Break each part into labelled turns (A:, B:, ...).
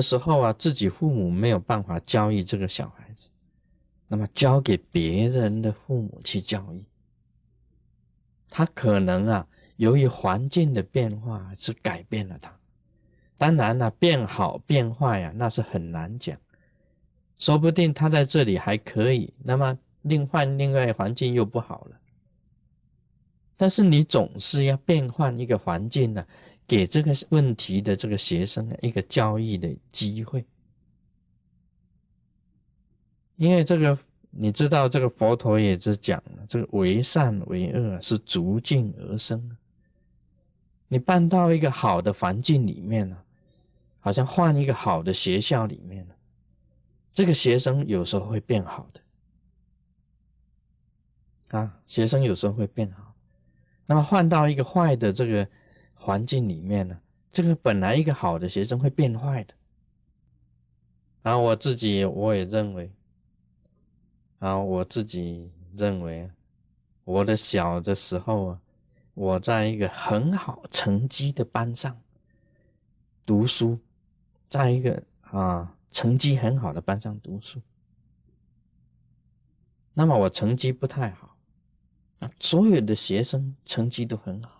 A: 时候啊，自己父母没有办法教育这个小孩子，那么交给别人的父母去教育，他可能啊，由于环境的变化是改变了他。当然了，变好变坏呀，那是很难讲。说不定他在这里还可以，那么另换另外环境又不好了。但是你总是要变换一个环境呢，给这个问题的这个学生一个教育的机会。因为这个你知道，这个佛陀也是讲了，这个为善为恶是逐境而生。你搬到一个好的环境里面呢？好像换一个好的学校里面呢，这个学生有时候会变好的啊，学生有时候会变好。那么换到一个坏的这个环境里面呢，这个本来一个好的学生会变坏的。然后我自己我也认为，啊，我自己认为，我的小的时候啊，我在一个很好成绩的班上读书。在一个啊成绩很好的班上读书，那么我成绩不太好，啊，所有的学生成绩都很好，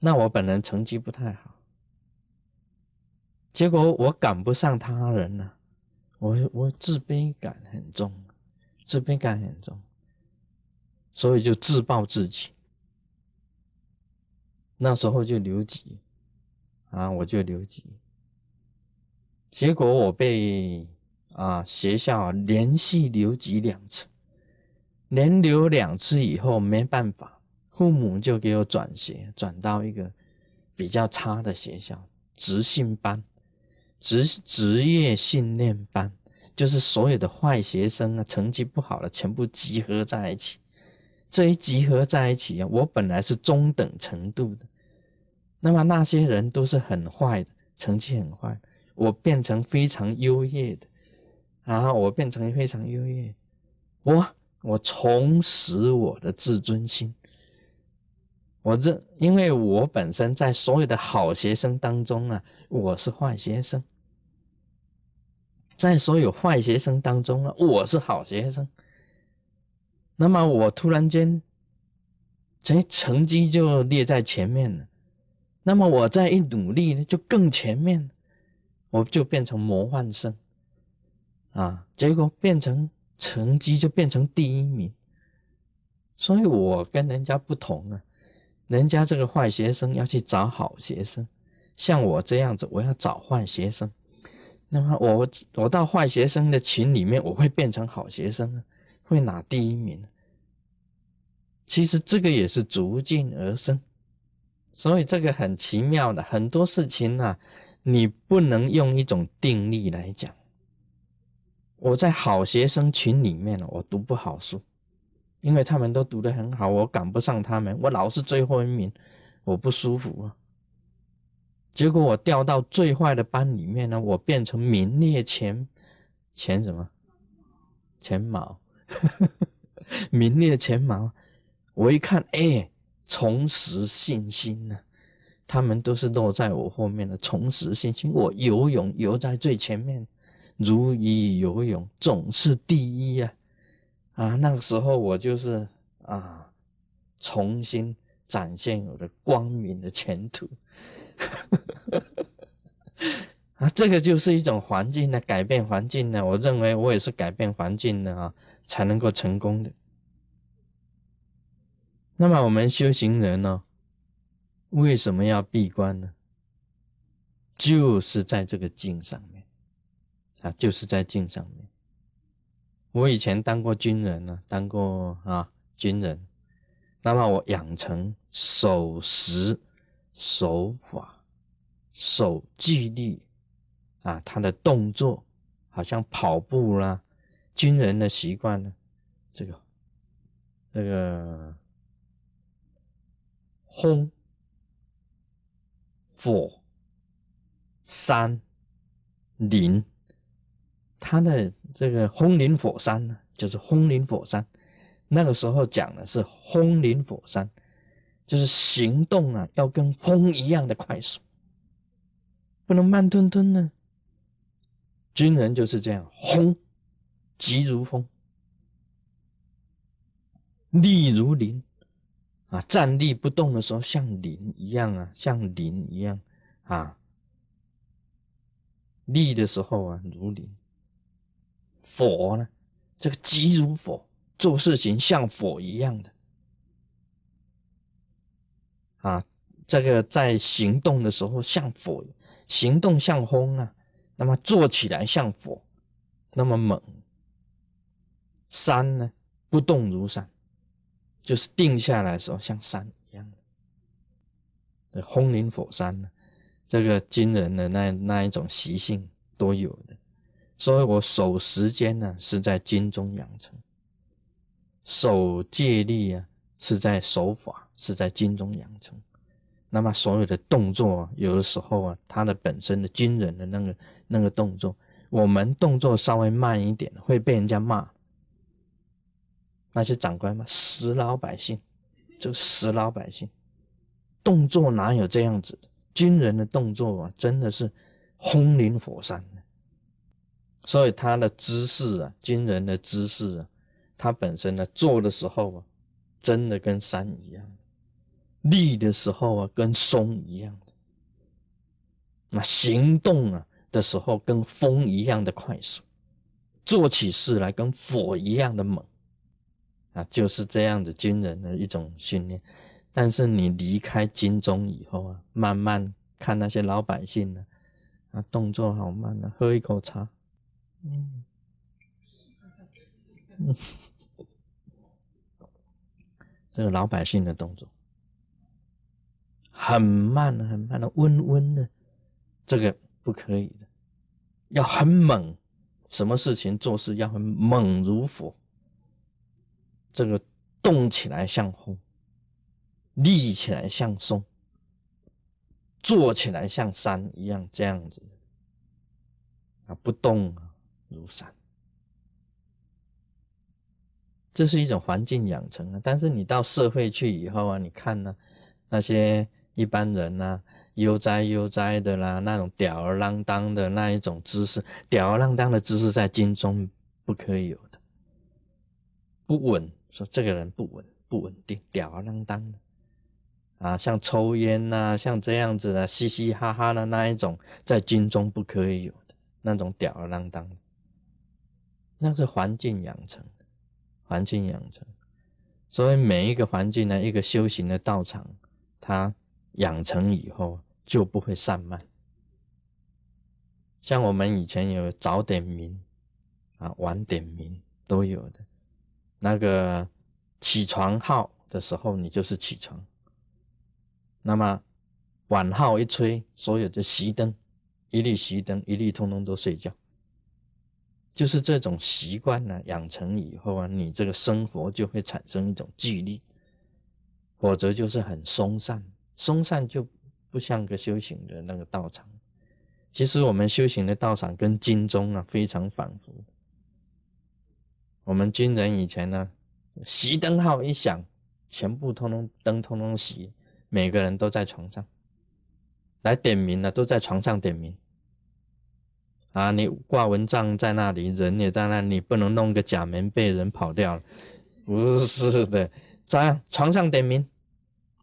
A: 那我本人成绩不太好，结果我赶不上他人呢，我我自卑感很重，自卑感很重，所以就自暴自弃，那时候就留级。啊，我就留级，结果我被啊学校连续留级两次，连留两次以后没办法，父母就给我转学，转到一个比较差的学校，职训班，职职业训练班，就是所有的坏学生啊，成绩不好的全部集合在一起，这一集合在一起啊，我本来是中等程度的。那么那些人都是很坏的，成绩很坏。我变成非常优越的，啊，我变成非常优越。我我重拾我的自尊心。我这因为我本身在所有的好学生当中啊，我是坏学生；在所有坏学生当中啊，我是好学生。那么我突然间，这成绩就列在前面了。那么我再一努力呢，就更前面，我就变成模范生，啊，结果变成成绩就变成第一名，所以我跟人家不同啊，人家这个坏学生要去找好学生，像我这样子，我要找坏学生，那么我我到坏学生的群里面，我会变成好学生，会拿第一名，其实这个也是逐渐而生。所以这个很奇妙的，很多事情呢，你不能用一种定力来讲。我在好学生群里面呢我读不好书，因为他们都读得很好，我赶不上他们，我老是最后一名，我不舒服啊。结果我调到最坏的班里面呢，我变成名列前前什么前茅，名列前茅。我一看，哎。重拾信心呢？他们都是落在我后面的。重拾信心，我游泳游在最前面，如鱼游泳总是第一呀！啊，那个时候我就是啊，重新展现我的光明的前途。啊，这个就是一种环境的改变，环境呢，我认为我也是改变环境的啊，才能够成功的。那么我们修行人呢，为什么要闭关呢？就是在这个境上面，啊，就是在境上面。我以前当过军人呢，当过啊军人，那么我养成守时、守法、守纪律，啊，他的动作好像跑步啦，军人的习惯呢，这个，这个。轰、火、山、林，他的这个轰林火山呢，就是轰林火山。那个时候讲的是轰林火山，就是行动啊，要跟风一样的快速。不能慢吞吞呢。军人就是这样，轰，急如风，立如林，啊，站立不动的时候像林一样啊，像林一样啊，立的时候啊如林。佛呢，这个急如佛，做事情像佛一样的，啊，这个在行动的时候像佛，行动像风啊。那么做起来像佛，那么猛。山呢，不动如山，就是定下来的时候像山一样的。这轰林火山呢，这个惊人的那那一种习性都有的。所以我守时间呢，是在经中养成；守戒律啊，是在守法，是在经中养成。那么所有的动作，有的时候啊，它的本身的惊人的那个那个动作，我们动作稍微慢一点，会被人家骂。那些长官嘛，死老百姓，就死老百姓，动作哪有这样子的？军人的动作啊，真的是轰林火山。所以他的姿势啊，军人的姿势啊，他本身呢，做的时候啊，真的跟山一样。立的时候啊，跟松一样的；那行动啊的时候，跟风一样的快速；做起事来跟火一样的猛啊，就是这样的军人的一种训练。但是你离开军中以后啊，慢慢看那些老百姓呢，啊，动作好慢啊，喝一口茶，嗯，这个老百姓的动作。很慢很慢的，温温的，这个不可以的，要很猛，什么事情做事要很猛如火，这个动起来像风，立起来像松，坐起来像山一样，这样子。啊，不动啊。如山，这是一种环境养成啊。但是你到社会去以后啊，你看呢，那些。一般人呢，悠哉悠哉的啦，那种吊儿郎当的那一种姿势，吊儿郎当的姿势在经中不可以有的，不稳，说这个人不稳，不稳定，吊儿郎当的，啊，像抽烟呐，像这样子的嘻嘻哈哈的那一种，在经中不可以有的那种吊儿郎当的，那是环境养成，环境养成，所以每一个环境呢，一个修行的道场，它。养成以后就不会散漫。像我们以前有早点名啊，晚点名都有的。那个起床号的时候，你就是起床；那么晚号一吹，所有的熄灯，一律熄灯，一律通通都睡觉。就是这种习惯呢，养成以后啊，你这个生活就会产生一种纪律，否则就是很松散。松散就不像个修行的那个道场。其实我们修行的道场跟经中啊非常反复。我们军人以前呢，熄灯号一响，全部通通灯通通熄，每个人都在床上来点名了，都在床上点名。啊，你挂蚊帐在那里，人也在那里，不能弄个假棉被人跑掉了。不是 的，在床上点名。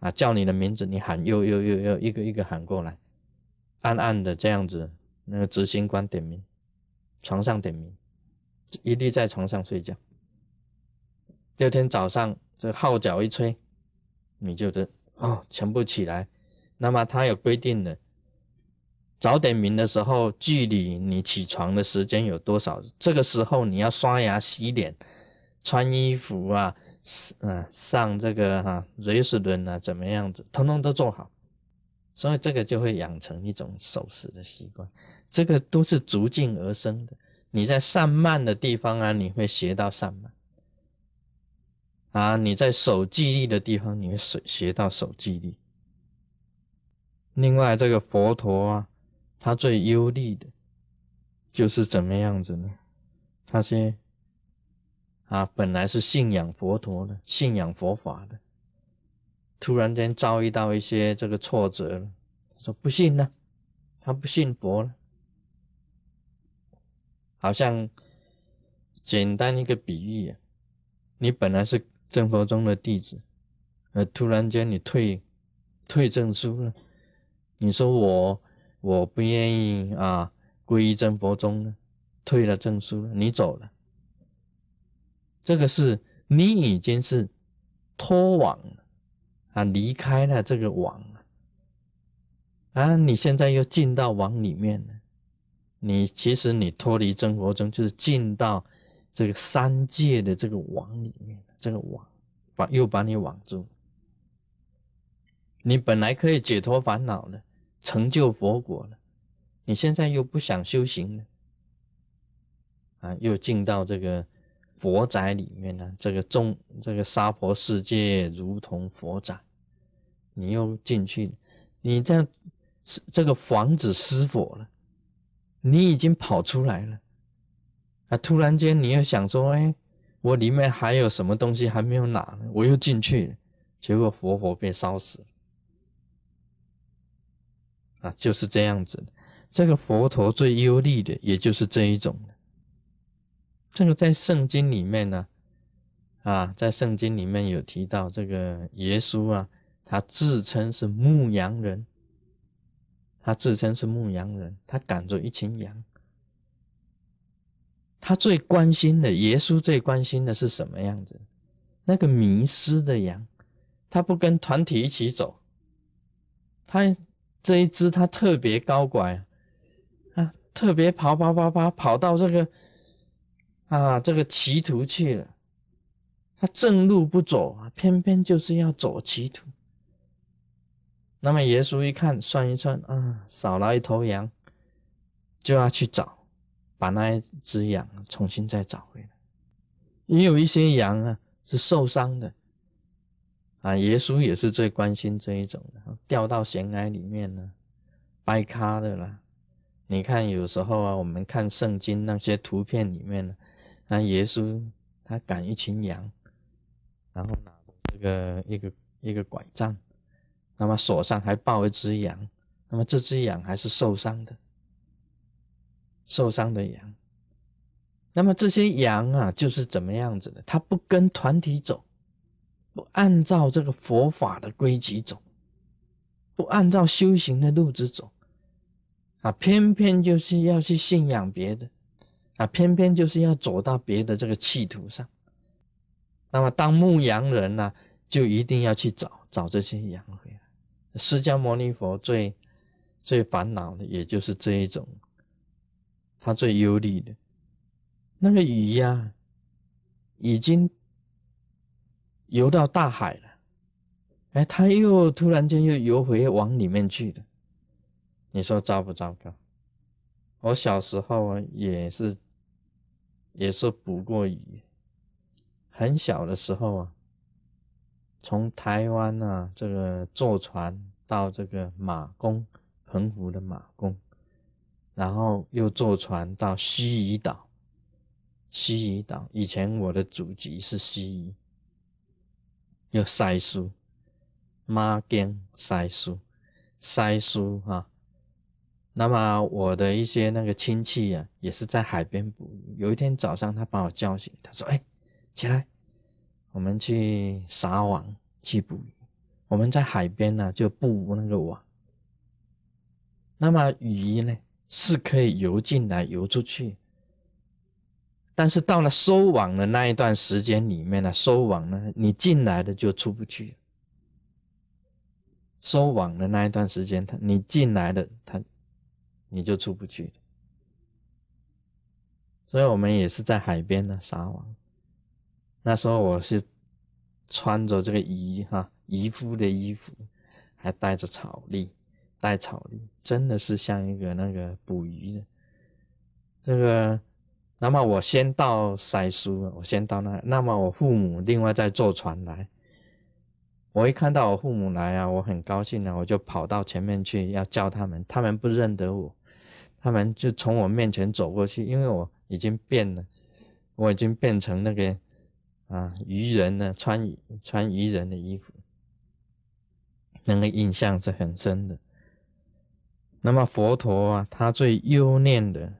A: 啊，叫你的名字，你喊，又又又又一个一个喊过来，暗暗的这样子，那个执行官点名，床上点名，一律在床上睡觉。第二天早上，这号角一吹，你就得哦，全部起来。那么他有规定的，早点名的时候，距离你起床的时间有多少？这个时候你要刷牙、洗脸、穿衣服啊。嗯，上这个哈瑞士轮啊，怎么样子，通通都做好，所以这个就会养成一种守时的习惯。这个都是逐进而生的。你在散漫的地方啊，你会学到散漫；啊，你在守纪律的地方，你会学学到守纪律。另外，这个佛陀啊，他最忧虑的，就是怎么样子呢？他先。啊，本来是信仰佛陀的，信仰佛法的，突然间遭遇到一些这个挫折了，说不信呢，他不信佛了。好像简单一个比喻啊，你本来是正佛宗的弟子，呃，突然间你退退证书了，你说我我不愿意啊，皈依正佛宗了，退了证书了，你走了，这个是你已经是脱网了啊，离开了这个网啊，你现在又进到网里面了。你其实你脱离真佛宗，就是进到这个三界的这个网里面，这个网把又把你网住。你本来可以解脱烦恼的，成就佛果了，你现在又不想修行了，啊，又进到这个佛宅里面了。这个众这个娑婆世界如同佛宅，你又进去，你这样这个房子失火了。你已经跑出来了，啊！突然间你又想说，哎，我里面还有什么东西还没有拿呢？我又进去了，结果活活被烧死了，啊，就是这样子的。这个佛陀最优利的，也就是这一种。这个在圣经里面呢，啊，在圣经里面有提到这个耶稣啊，他自称是牧羊人。他自称是牧羊人，他赶着一群羊。他最关心的，耶稣最关心的是什么样子？那个迷失的羊，他不跟团体一起走。他这一只，它特别高拐啊，特别跑跑跑跑跑到这个啊这个歧途去了。它正路不走啊，偏偏就是要走歧途。那么耶稣一看，算一算啊，少了一头羊，就要去找，把那一只羊重新再找回来。也有一些羊啊是受伤的，啊，耶稣也是最关心这一种的，掉到悬崖里面呢，掰咖的啦。你看有时候啊，我们看圣经那些图片里面呢，那耶稣他赶一群羊，然后拿着这个一个一个拐杖。那么手上还抱一只羊，那么这只羊还是受伤的，受伤的羊。那么这些羊啊，就是怎么样子的？它不跟团体走，不按照这个佛法的规矩走，不按照修行的路子走，啊，偏偏就是要去信仰别的，啊，偏偏就是要走到别的这个气途上。那么当牧羊人呢，就一定要去找找这些羊回来。释迦牟尼佛最最烦恼的，也就是这一种，他最忧虑的，那个鱼呀，已经游到大海了，哎，他又突然间又游回往里面去了，你说糟不糟糕？我小时候啊，也是也是捕过鱼，很小的时候啊。从台湾啊，这个坐船到这个马公澎湖的马公，然后又坐船到西屿岛。西屿岛以前我的祖籍是西屿，又塞书，马根塞书，塞书哈。那么我的一些那个亲戚啊，也是在海边捕鱼。有一天早上，他把我叫醒，他说：“哎，起来。”我们去撒网去捕鱼，我们在海边呢就布那个网。那么鱼呢是可以游进来游出去，但是到了收网的那一段时间里面呢，收网呢你进来的就出不去。收网的那一段时间，他你进来的他你就出不去。所以我们也是在海边呢撒网。那时候我是穿着这个渔哈渔夫的衣服，还带着草笠，带草笠，真的是像一个那个捕鱼的。这个，那么我先到塞苏，我先到那，那么我父母另外再坐船来。我一看到我父母来啊，我很高兴啊，我就跑到前面去要叫他们，他们不认得我，他们就从我面前走过去，因为我已经变了，我已经变成那个。啊，渔人呢，穿穿渔人的衣服，那个印象是很深的。那么佛陀啊，他最忧念的，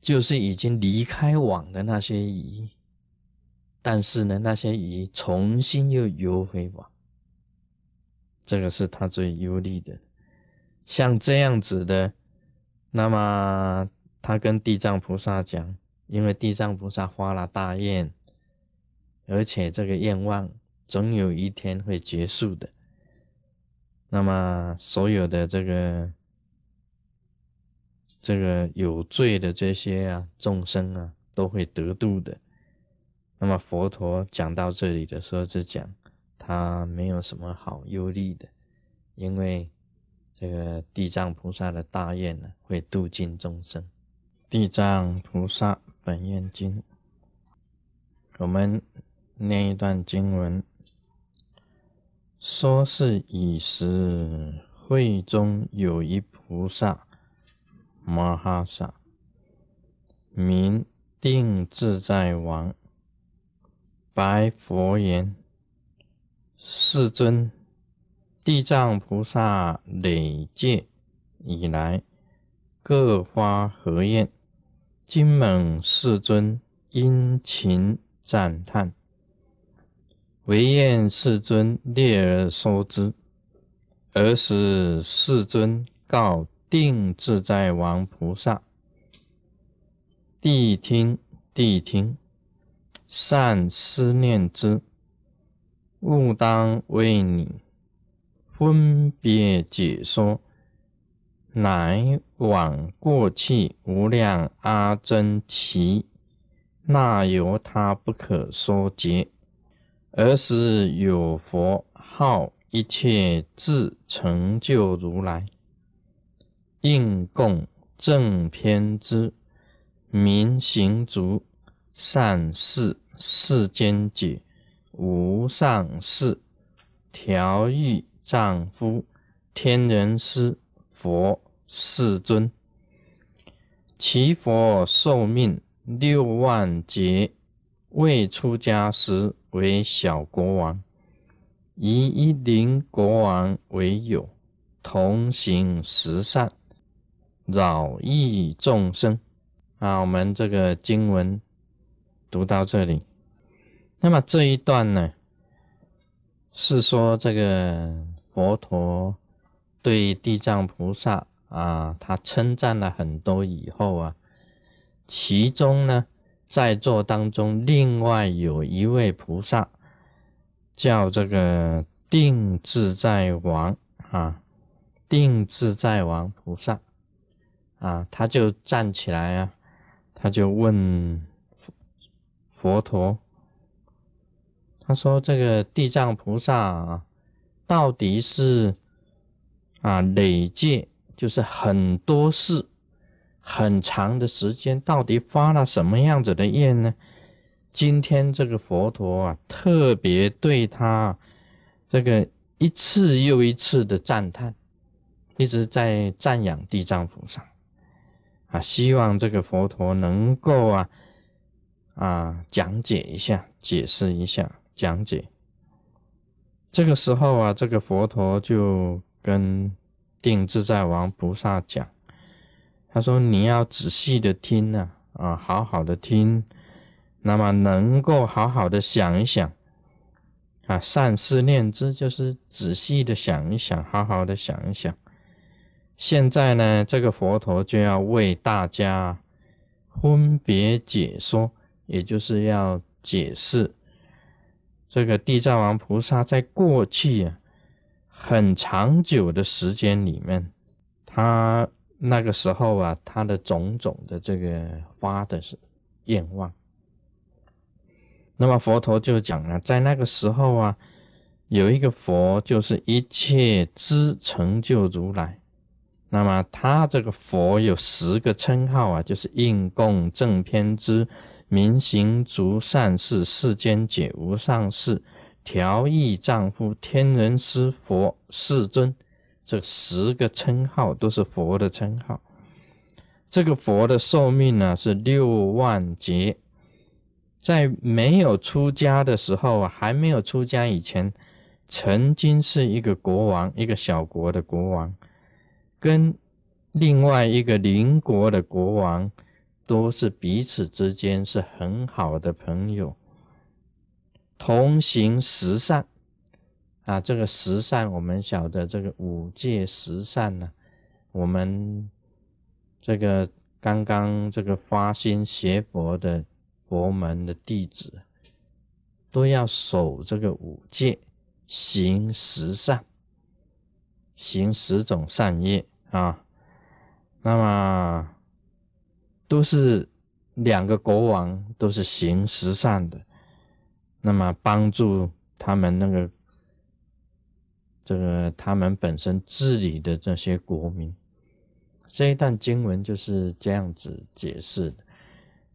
A: 就是已经离开网的那些鱼，但是呢，那些鱼重新又游回网，这个是他最忧虑的。像这样子的，那么他跟地藏菩萨讲，因为地藏菩萨发了大愿，而且这个愿望总有一天会结束的。那么，所有的这个这个有罪的这些啊众生啊，都会得度的。那么佛陀讲到这里的时候，就讲他没有什么好忧虑的，因为这个地藏菩萨的大愿呢，会度尽众生。地藏菩萨本愿经，我们念一段经文。说是以时，会中有一菩萨摩哈萨，名定自在王，白佛言：“世尊，地藏菩萨累劫以来，各发何愿？今蒙世尊殷勤赞叹。”唯愿世尊列而说之。尔时世尊告定自在王菩萨：“谛听，谛听，善思念之。勿当为你分别解说，乃往过去无量阿僧祇，那由他不可说劫。”而是有佛号一切自成就如来，应供正偏之明行足善事世间解无上士调御丈夫天人师佛世尊，其佛寿命六万劫，未出家时。为小国王，以一灵国王为友，同行十善，饶益众生。啊，我们这个经文读到这里，那么这一段呢，是说这个佛陀对地藏菩萨啊，他称赞了很多以后啊，其中呢。在座当中，另外有一位菩萨叫这个定自在王啊，定自在王菩萨啊，他就站起来啊，他就问佛陀，他说：“这个地藏菩萨啊，到底是啊累劫，就是很多事。”很长的时间，到底发了什么样子的愿呢？今天这个佛陀啊，特别对他这个一次又一次的赞叹，一直在赞扬地藏菩萨啊，希望这个佛陀能够啊啊讲解一下，解释一下，讲解。这个时候啊，这个佛陀就跟定自在王菩萨讲。他说：“你要仔细的听啊，啊，好好的听，那么能够好好的想一想，啊，善思念之，就是仔细的想一想，好好的想一想。现在呢，这个佛陀就要为大家分别解说，也就是要解释这个地藏王菩萨在过去啊很长久的时间里面，他。”那个时候啊，他的种种的这个发的是愿望。那么佛陀就讲了，在那个时候啊，有一个佛，就是一切知成就如来。那么他这个佛有十个称号啊，就是应供正偏知明行足善事世间解无上士调御丈夫天人师佛世尊。这十个称号都是佛的称号。这个佛的寿命呢是六万劫，在没有出家的时候啊，还没有出家以前，曾经是一个国王，一个小国的国王。跟另外一个邻国的国王，都是彼此之间是很好的朋友，同行十善啊。这个十善，我们晓得这个五戒十善呢，我们这个刚刚这个发心学佛的佛门的弟子，都要守这个五戒，行十善，行十种善业啊。那么都是两个国王，都是行十善的，那么帮助他们那个这个他们本身治理的这些国民，这一段经文就是这样子解释的。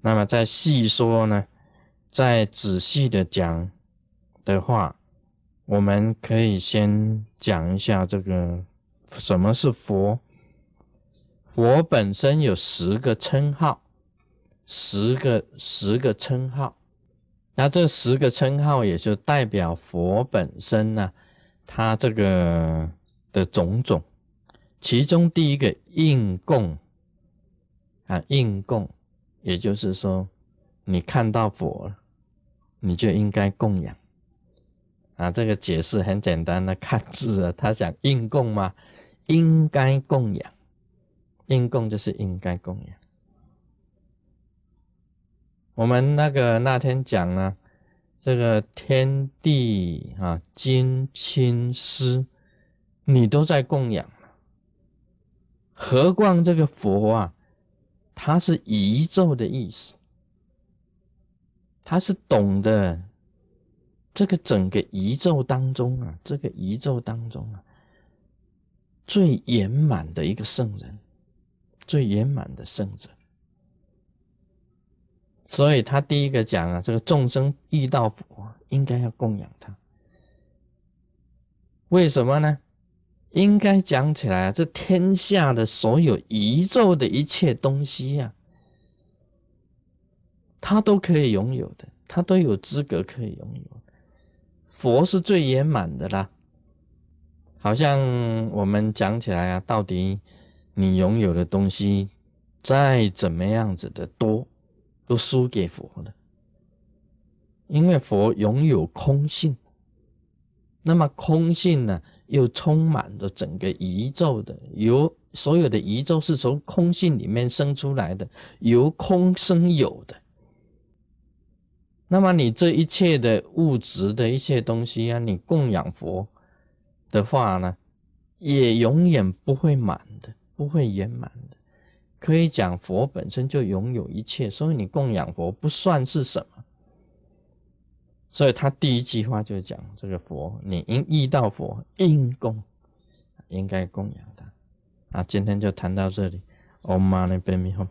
A: 那么再细说呢，再仔细的讲的话，我们可以先讲一下这个什么是佛。佛本身有十个称号，十个十个称号，那这十个称号也就代表佛本身呢，它这个的种种。其中第一个应供啊，应供，也就是说，你看到佛了，你就应该供养啊。这个解释很简单的，看字啊，他讲应供嘛，应该供养。应供就是应该供养。我们那个那天讲呢，这个天地啊、金亲师，你都在供养何况这个佛啊，他是宇宙的意思，他是懂得这个整个宇宙当中啊，这个宇宙当中啊，最圆满的一个圣人。最圆满的圣者，所以他第一个讲啊，这个众生遇到佛，应该要供养他。为什么呢？应该讲起来啊，这天下的所有宇宙的一切东西呀，他都可以拥有的，他都有资格可以拥有。佛是最圆满的啦，好像我们讲起来啊，到底。你拥有的东西再怎么样子的多，都输给佛的，因为佛拥有空性。那么空性呢，又充满着整个宇宙的，由所有的宇宙是从空性里面生出来的，由空生有的。那么你这一切的物质的一切东西啊，你供养佛的话呢，也永远不会满的。不会圆满的，可以讲佛本身就拥有一切，所以你供养佛不算是什么。所以他第一句话就讲这个佛，你应遇到佛应供，应该供养他。啊，今天就谈到这里，Om Mani Padme Hum。